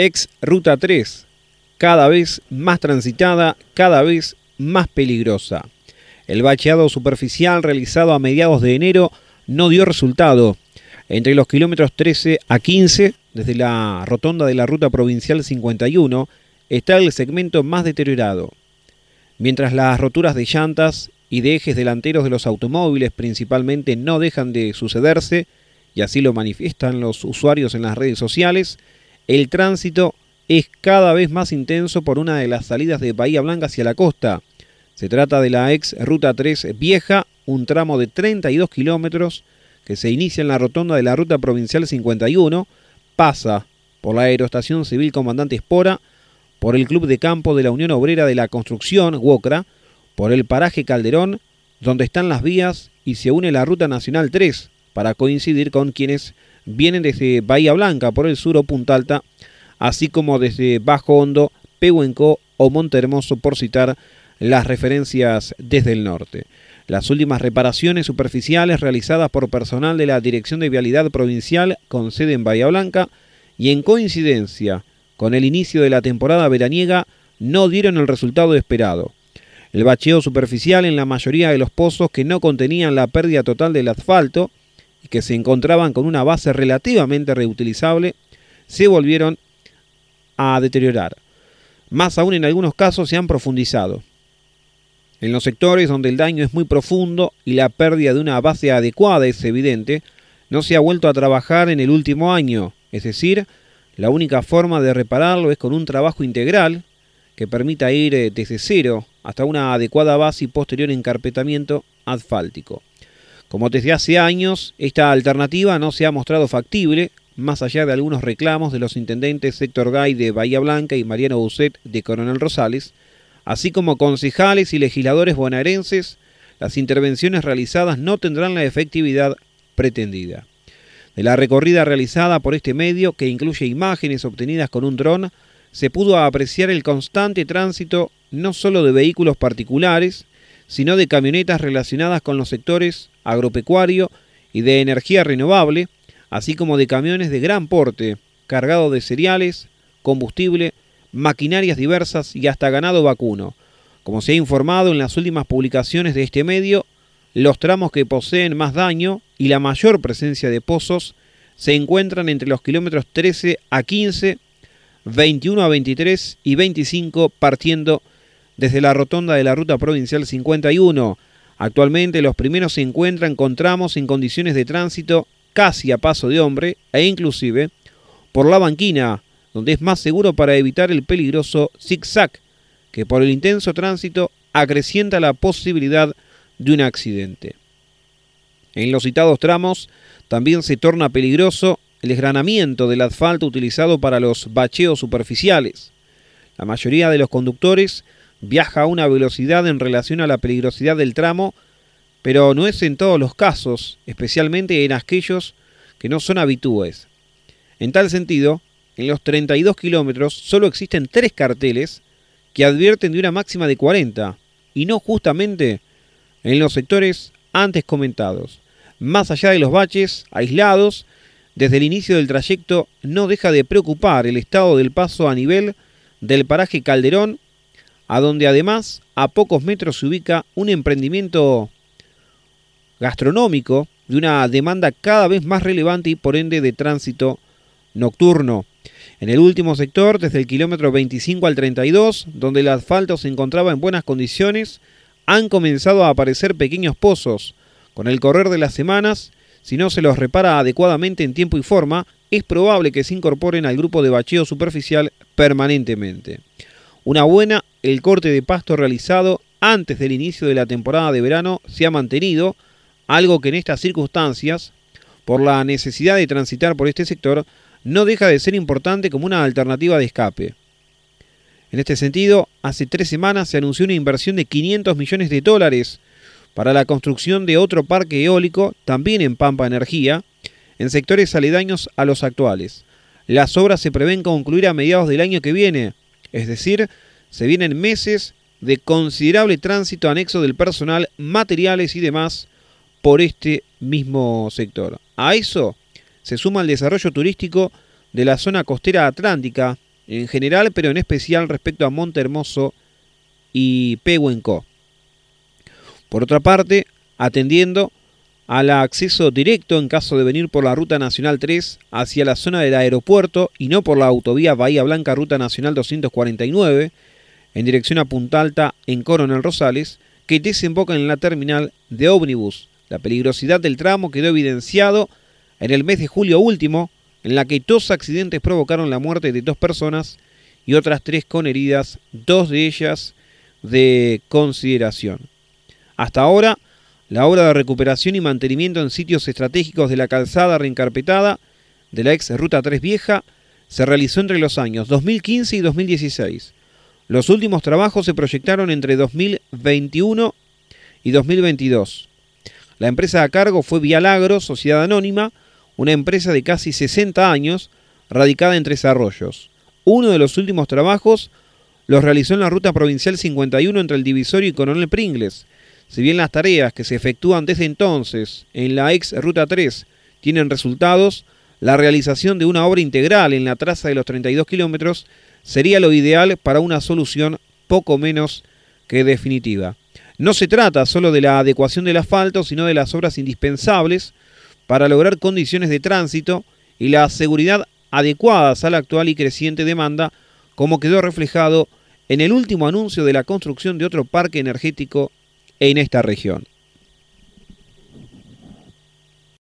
Ex Ruta 3, cada vez más transitada, cada vez más peligrosa. El bacheado superficial realizado a mediados de enero no dio resultado. Entre los kilómetros 13 a 15, desde la rotonda de la ruta provincial 51, está el segmento más deteriorado. Mientras las roturas de llantas y de ejes delanteros de los automóviles principalmente no dejan de sucederse, y así lo manifiestan los usuarios en las redes sociales, el tránsito es cada vez más intenso por una de las salidas de Bahía Blanca hacia la costa. Se trata de la ex Ruta 3 Vieja, un tramo de 32 kilómetros que se inicia en la rotonda de la Ruta Provincial 51, pasa por la Aeroestación Civil Comandante Espora, por el Club de Campo de la Unión Obrera de la Construcción, WOCRA, por el paraje Calderón, donde están las vías y se une la Ruta Nacional 3 para coincidir con quienes vienen desde Bahía Blanca por el sur o Punta Alta, así como desde Bajo Hondo, Pehuenco o Montehermoso, por citar las referencias desde el norte. Las últimas reparaciones superficiales realizadas por personal de la Dirección de Vialidad Provincial con sede en Bahía Blanca y en coincidencia con el inicio de la temporada veraniega no dieron el resultado esperado. El bacheo superficial en la mayoría de los pozos que no contenían la pérdida total del asfalto y que se encontraban con una base relativamente reutilizable, se volvieron a deteriorar. Más aún en algunos casos se han profundizado. En los sectores donde el daño es muy profundo y la pérdida de una base adecuada es evidente, no se ha vuelto a trabajar en el último año, es decir, la única forma de repararlo es con un trabajo integral que permita ir eh, desde cero hasta una adecuada base y posterior encarpetamiento asfáltico. Como desde hace años, esta alternativa no se ha mostrado factible, más allá de algunos reclamos de los intendentes Héctor Gay de Bahía Blanca y Mariano Bucet de Coronel Rosales, así como concejales y legisladores bonaerenses, las intervenciones realizadas no tendrán la efectividad pretendida. De la recorrida realizada por este medio, que incluye imágenes obtenidas con un dron, se pudo apreciar el constante tránsito no solo de vehículos particulares, sino de camionetas relacionadas con los sectores agropecuario y de energía renovable, así como de camiones de gran porte, cargados de cereales, combustible, maquinarias diversas y hasta ganado vacuno. Como se ha informado en las últimas publicaciones de este medio, los tramos que poseen más daño y la mayor presencia de pozos se encuentran entre los kilómetros 13 a 15 21 a 23 y 25 partiendo desde la rotonda de la ruta provincial 51. Actualmente los primeros se encuentran con tramos en condiciones de tránsito casi a paso de hombre e inclusive por la banquina, donde es más seguro para evitar el peligroso zigzag, que por el intenso tránsito acrecienta la posibilidad de un accidente. En los citados tramos también se torna peligroso el desgranamiento del asfalto utilizado para los bacheos superficiales. La mayoría de los conductores viaja a una velocidad en relación a la peligrosidad del tramo, pero no es en todos los casos, especialmente en aquellos que no son habitúes. En tal sentido, en los 32 kilómetros solo existen tres carteles que advierten de una máxima de 40, y no justamente en los sectores antes comentados. Más allá de los baches aislados, desde el inicio del trayecto no deja de preocupar el estado del paso a nivel del paraje Calderón, a donde además a pocos metros se ubica un emprendimiento gastronómico de una demanda cada vez más relevante y por ende de tránsito nocturno. En el último sector, desde el kilómetro 25 al 32, donde el asfalto se encontraba en buenas condiciones, han comenzado a aparecer pequeños pozos. Con el correr de las semanas, si no se los repara adecuadamente en tiempo y forma, es probable que se incorporen al grupo de bacheo superficial permanentemente. Una buena, el corte de pasto realizado antes del inicio de la temporada de verano se ha mantenido, algo que en estas circunstancias, por la necesidad de transitar por este sector, no deja de ser importante como una alternativa de escape. En este sentido, hace tres semanas se anunció una inversión de 500 millones de dólares para la construcción de otro parque eólico, también en Pampa Energía, en sectores aledaños a los actuales. Las obras se prevén concluir a mediados del año que viene, es decir, se vienen meses de considerable tránsito anexo del personal, materiales y demás por este mismo sector. A eso se suma el desarrollo turístico de la zona costera atlántica, en general, pero en especial respecto a Monte Hermoso y Pehuenco. Por otra parte, atendiendo al acceso directo en caso de venir por la Ruta Nacional 3 hacia la zona del aeropuerto y no por la autovía Bahía Blanca Ruta Nacional 249 en dirección a Punta Alta en Coronel Rosales, que desemboca en la terminal de ómnibus. La peligrosidad del tramo quedó evidenciado en el mes de julio último, en la que dos accidentes provocaron la muerte de dos personas y otras tres con heridas, dos de ellas de consideración. Hasta ahora, la obra de recuperación y mantenimiento en sitios estratégicos de la calzada reencarpetada de la ex Ruta 3 Vieja se realizó entre los años 2015 y 2016. Los últimos trabajos se proyectaron entre 2021 y 2022. La empresa a cargo fue Vialagro, Sociedad Anónima, una empresa de casi 60 años, radicada en Tres Arroyos. Uno de los últimos trabajos los realizó en la ruta provincial 51 entre el Divisorio y Coronel Pringles, si bien las tareas que se efectúan desde entonces en la ex Ruta 3 tienen resultados, la realización de una obra integral en la traza de los 32 kilómetros sería lo ideal para una solución poco menos que definitiva. No se trata solo de la adecuación del asfalto, sino de las obras indispensables para lograr condiciones de tránsito y la seguridad adecuadas a la actual y creciente demanda, como quedó reflejado en el último anuncio de la construcción de otro parque energético en esta región.